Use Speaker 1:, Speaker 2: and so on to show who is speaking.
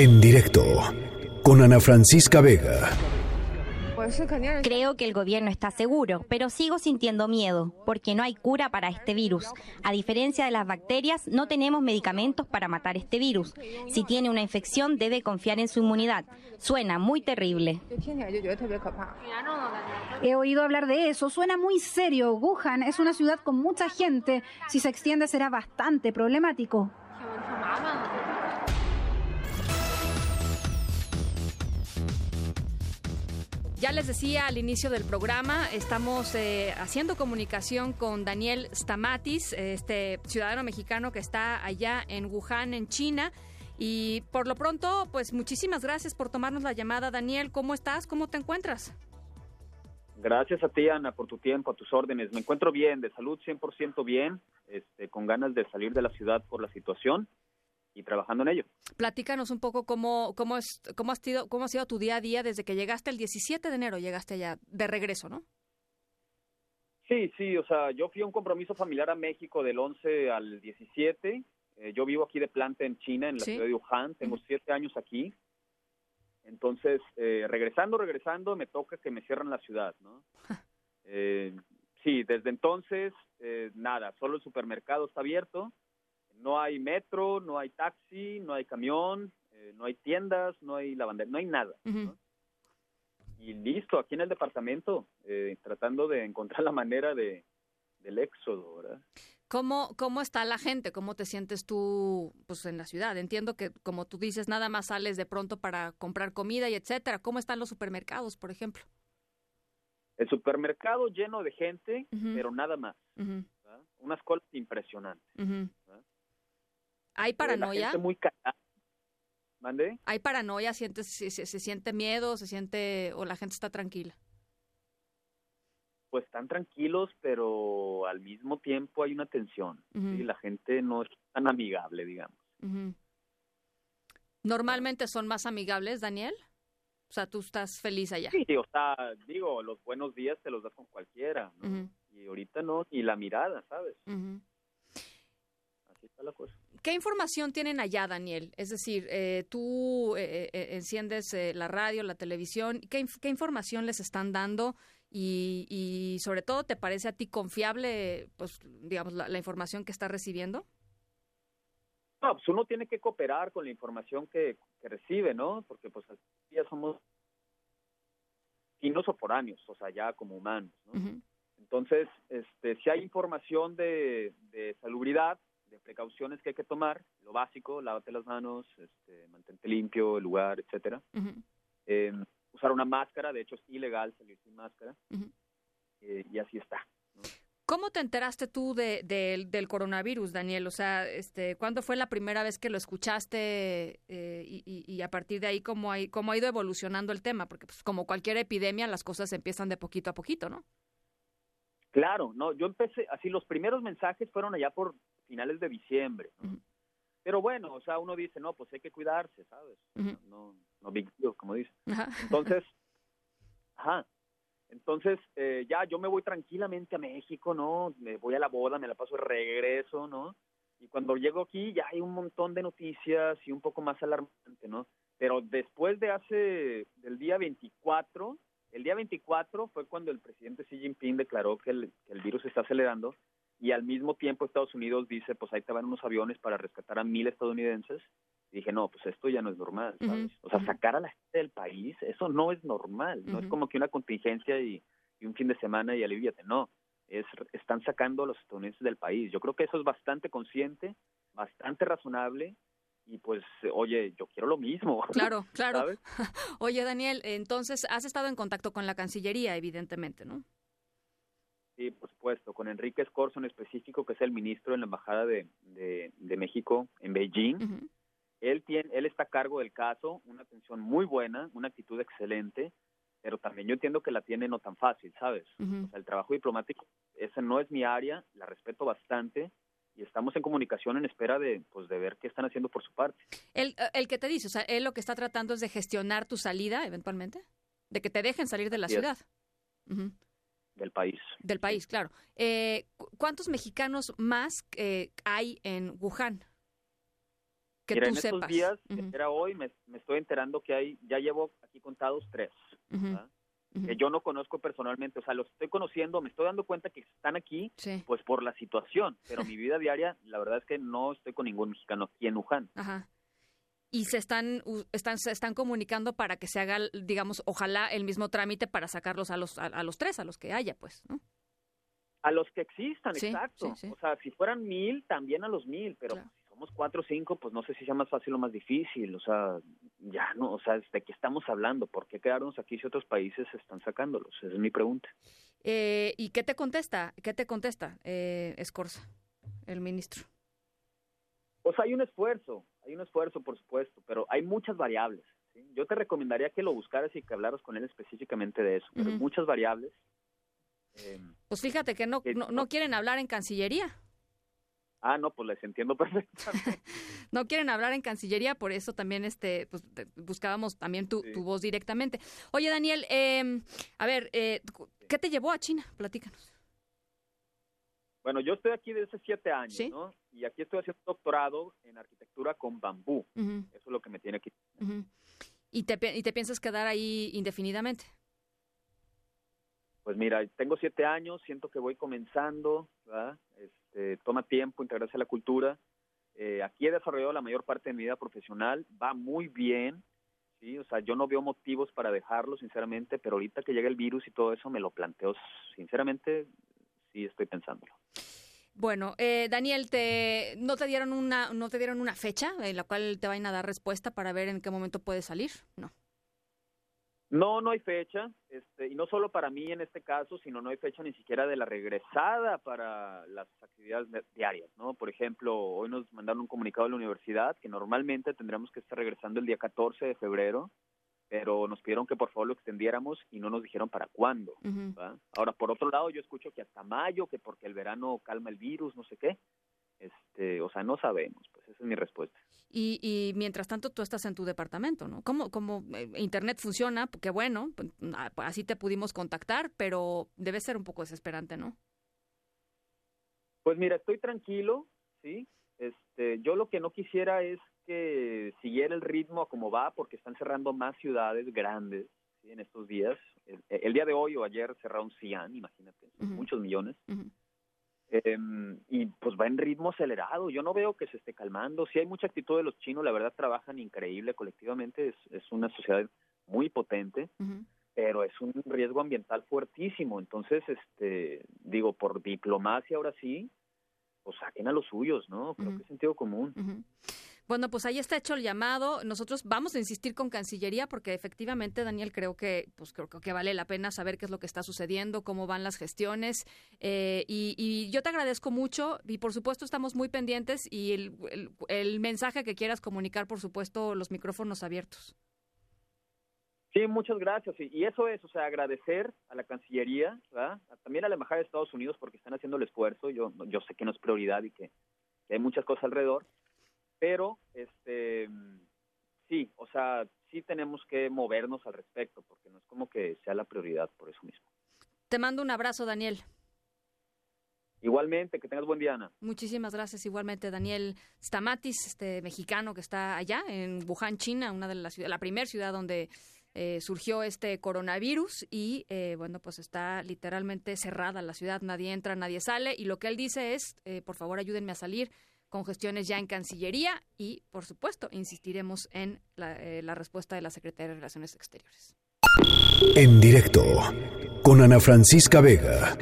Speaker 1: En directo con Ana Francisca Vega.
Speaker 2: Creo que el gobierno está seguro, pero sigo sintiendo miedo, porque no hay cura para este virus. A diferencia de las bacterias, no tenemos medicamentos para matar este virus. Si tiene una infección, debe confiar en su inmunidad. Suena muy terrible.
Speaker 3: He oído hablar de eso, suena muy serio. Wuhan es una ciudad con mucha gente. Si se extiende será bastante problemático.
Speaker 4: Ya les decía al inicio del programa, estamos eh, haciendo comunicación con Daniel Stamatis, este ciudadano mexicano que está allá en Wuhan, en China. Y por lo pronto, pues muchísimas gracias por tomarnos la llamada. Daniel, ¿cómo estás? ¿Cómo te encuentras?
Speaker 5: Gracias a ti, Ana, por tu tiempo, a tus órdenes. Me encuentro bien, de salud 100% bien, este, con ganas de salir de la ciudad por la situación trabajando en ello.
Speaker 4: Platícanos un poco cómo, cómo, es, cómo, has sido, cómo ha sido tu día a día desde que llegaste el 17 de enero, llegaste allá de regreso, ¿no?
Speaker 5: Sí, sí, o sea, yo fui a un compromiso familiar a México del 11 al 17. Eh, yo vivo aquí de planta en China, en la ciudad de Wuhan, tengo siete años aquí. Entonces, eh, regresando, regresando, me toca que me cierran la ciudad, ¿no? eh, sí, desde entonces, nada, solo el supermercado está abierto no hay metro, no hay taxi, no hay camión, eh, no hay tiendas, no hay lavandería, no hay nada. Y listo, aquí en el departamento, eh, tratando de encontrar la manera de, del éxodo, ¿verdad?
Speaker 4: ¿Cómo, ¿Cómo está la gente? ¿Cómo te sientes tú pues, en la ciudad? Entiendo que, como tú dices, nada más sales de pronto para comprar comida y etcétera. ¿Cómo están los supermercados, por ejemplo?
Speaker 5: El supermercado lleno de gente, pero nada más. Unas colas impresionantes.
Speaker 4: ¿Hay paranoia?
Speaker 5: muy ¿Mande?
Speaker 4: ¿Hay paranoia? ¿Sientes, se, se, siente miedo? ¿Se siente o la gente está tranquila?
Speaker 5: Pues están tranquilos, pero al mismo tiempo hay una tensión. y La gente no es tan amigable, digamos.
Speaker 4: ¿Normalmente son más amigables, Daniel? O sea, tú estás feliz allá.
Speaker 5: Sí, o sea, digo, los buenos días te los das con cualquiera, ¿no? Y ahorita no, y la mirada, ¿sabes? Así está la cosa.
Speaker 4: ¿Qué información tienen allá, Daniel? Es decir, eh, tú eh, eh, enciendes la radio, la televisión. ¿Qué, ¿Qué, información les están dando? Y, y, sobre todo, ¿te parece a ti confiable, pues, digamos, la, información que está recibiendo?
Speaker 5: No, pues uno tiene que cooperar con la información que, que recibe, ¿no? Porque pues ya somos o foráneos, o sea, ya como humanos, ¿no? Entonces, este, si hay información de, de salubridad, de precauciones que hay que tomar, lo básico, lávate las manos, este, mantente limpio el lugar, etcétera. eh, usar una máscara, de hecho es ilegal salir sin máscara, eh, y así está.
Speaker 4: ¿Cómo te enteraste tú de, del coronavirus, Daniel? O sea, este, ¿cuándo fue la primera vez que lo escuchaste eh, y, y, a partir de ahí cómo, hay, cómo ha ido evolucionando el tema? Porque pues, como cualquier epidemia, las cosas empiezan de poquito a poquito, ¿no?
Speaker 5: Claro, no, yo empecé, así los primeros mensajes fueron allá por finales de diciembre. Pero bueno, o sea, uno dice, no, pues hay que cuidarse, ¿sabes? No, no big deal, como dice. Entonces, ajá. Entonces, eh, ya yo me voy tranquilamente a México, ¿no? Me voy a la boda, me la paso de regreso, ¿no? Y cuando llego aquí ya hay un montón de noticias y un poco más alarmante, ¿no? Pero después de hace, del día 24, el día 24 fue cuando el presidente Xi Jinping declaró que el, que el virus está acelerando y al mismo tiempo Estados Unidos dice, pues ahí te van unos aviones para rescatar a mil estadounidenses. Y dije, no, pues esto ya no es normal, ¿sabes? O sea, sacar a la gente del país, eso no es normal, no es como que una contingencia y, un fin de semana y aliviate, no, es, están sacando a los estadounidenses del país. Yo creo que eso es bastante consciente, bastante razonable y pues, oye, yo quiero lo mismo.
Speaker 4: Claro, claro. Oye, Daniel, entonces has estado en contacto con la Cancillería, evidentemente, ¿no?
Speaker 5: Sí, por supuesto, con Enrique Escorzo en específico, que es el ministro en la Embajada de, de, México en Beijing. Él, tiene, él está a cargo del caso, una atención muy buena, una actitud excelente, pero también yo entiendo que la tiene no tan fácil, ¿sabes? O sea, el trabajo diplomático, esa no es mi área, la respeto bastante, y estamos en comunicación en espera de pues de ver qué están haciendo por su parte.
Speaker 4: El, el que te dice, o sea, él lo que está tratando es de gestionar tu salida eventualmente, de que te dejen salir de la ciudad
Speaker 5: del país.
Speaker 4: Del país, claro. Eh, ¿Cuántos mexicanos más eh, hay en Wuhan? que
Speaker 5: Mira,
Speaker 4: tú
Speaker 5: en estos
Speaker 4: sepas.
Speaker 5: días,
Speaker 4: Ujú,
Speaker 5: era hoy, me, me estoy enterando que hay, ya llevo aquí contados tres, que yo no conozco personalmente, o sea, los estoy conociendo, me estoy dando cuenta que están aquí,
Speaker 4: Sí,
Speaker 5: pues por la situación, pero mi vida diaria, la verdad es que no estoy con ningún mexicano aquí en Wuhan.
Speaker 4: ajá. Y se están, están, se están comunicando para que se haga, digamos, ojalá el mismo trámite para sacarlos a los, a, a los tres, a los que haya, pues, ¿no?
Speaker 5: A los que existan,
Speaker 4: Sí,
Speaker 5: exacto.
Speaker 4: sí, sí.
Speaker 5: O sea, si fueran mil, también a los mil, pero
Speaker 4: Claro.
Speaker 5: si somos cuatro o cinco, pues no sé si sea más fácil o más difícil. O sea, ya no, o sea, ¿de qué estamos hablando? ¿Por qué quedarnos aquí si otros países están sacándolos? Esa es mi pregunta.
Speaker 4: Eh, ¿Y qué te contesta? ¿Qué te contesta eh, Escorza, el ministro?
Speaker 5: Pues hay un esfuerzo, hay un esfuerzo, por supuesto, pero hay muchas variables. ¿sí? Yo te recomendaría que lo buscaras y que hablaras con él específicamente de eso, pero muchas variables. Eh,
Speaker 4: Pues fíjate que no,
Speaker 5: Que
Speaker 4: no, quieren hablar en Cancillería.
Speaker 5: ah, no, pues les entiendo perfectamente.
Speaker 4: No quieren hablar en Cancillería, por eso también este, pues, buscábamos también tu,
Speaker 5: Sí.
Speaker 4: tu voz directamente. Oye, Daniel, eh, a ver, eh, ¿qué te llevó a China? Platícanos.
Speaker 5: Bueno, yo estoy aquí desde hace siete años,
Speaker 4: Sí.
Speaker 5: ¿no? Y aquí estoy haciendo doctorado en arquitectura con bambú. Eso es lo que me tiene aquí.
Speaker 4: ujú. ¿Y, te, ¿Y te piensas quedar ahí indefinidamente?
Speaker 5: Pues mira, tengo siete años, siento que voy comenzando, ¿verdad? Este, toma tiempo integrarse a la cultura. Eh, aquí he desarrollado la mayor parte de mi vida profesional, va muy bien, ¿sí? O sea, yo no veo motivos para dejarlo, sinceramente, pero ahorita que llega el virus y todo eso me lo planteo, sinceramente, sí estoy pensándolo.
Speaker 4: Bueno, eh, Daniel, te, ¿no te dieron una, no te dieron una fecha en la cual te vayan a dar respuesta para ver en qué momento puedes salir? No.
Speaker 5: No, no hay fecha, este, y no solo para mí en este caso, sino no hay fecha ni siquiera de la regresada para las actividades de- diarias, ¿no? Por ejemplo, hoy nos mandaron un comunicado de la universidad que normalmente tendríamos que estar regresando el día 14 de febrero, pero nos pidieron que por favor lo extendiéramos y no nos dijeron para cuándo. Ahora, por otro lado, yo escucho que hasta mayo, que porque el verano calma el virus, no sé qué. Este, o sea, no sabemos, pues esa es mi respuesta.
Speaker 4: Y, y mientras tanto tú estás en tu departamento, ¿no? ¿Cómo, cómo eh, Internet funciona? Qué bueno, pues, ah, pues, así te pudimos contactar, pero debe ser un poco desesperante, ¿no?
Speaker 5: Pues mira, estoy tranquilo, ¿sí? Este, yo lo que no quisiera es que siguiera el ritmo a como va, porque están cerrando más ciudades grandes ¿sí? en estos días. El, el día de hoy o ayer cerraron Xi'an, imagínate,
Speaker 4: Ujú.
Speaker 5: muchos millones. Em, y pues va en ritmo acelerado. Yo no veo que se esté calmando. Sí hay mucha actitud de los chinos, la verdad trabajan increíble colectivamente. Es, es una sociedad muy potente, pero es un riesgo ambiental fuertísimo. Entonces, este, digo, por diplomacia ahora sí, pues saquen a los suyos, ¿no? Creo que es sentido común.
Speaker 4: Ujú. Bueno, pues ahí está hecho el llamado. Nosotros vamos a insistir con Cancillería porque efectivamente, Daniel, creo que pues creo que vale la pena saber qué es lo que está sucediendo, cómo van las gestiones. eh, y, y yo te agradezco mucho y por supuesto estamos muy pendientes y el, el- mensaje que quieras comunicar, por supuesto, los micrófonos abiertos.
Speaker 5: Sí, muchas gracias. Y, eso es, o sea, agradecer a la Cancillería, ¿verdad? también a la Embajada de Estados Unidos porque están haciendo el esfuerzo. Yo, yo sé que no es prioridad y que hay muchas cosas alrededor, pero este sí, o sea, sí tenemos que movernos al respecto porque no es como que sea la prioridad por eso mismo.
Speaker 4: Te mando un abrazo, Daniel.
Speaker 5: Igualmente, que tengas buen día, Ana.
Speaker 4: Muchísimas gracias. Igualmente, Daniel Stamatis, este mexicano que está allá en Wuhan, China, una de las la primera ciudad donde eh, surgió este coronavirus y eh, bueno, pues está literalmente cerrada la ciudad, nadie entra, nadie sale y lo que él dice es, eh, por favor, ayúdenme a salir con gestiones ya en Cancillería y, por supuesto, insistiremos en la, eh, la respuesta de la Secretaría de Relaciones Exteriores.
Speaker 1: En directo con Ana Francisca Vega.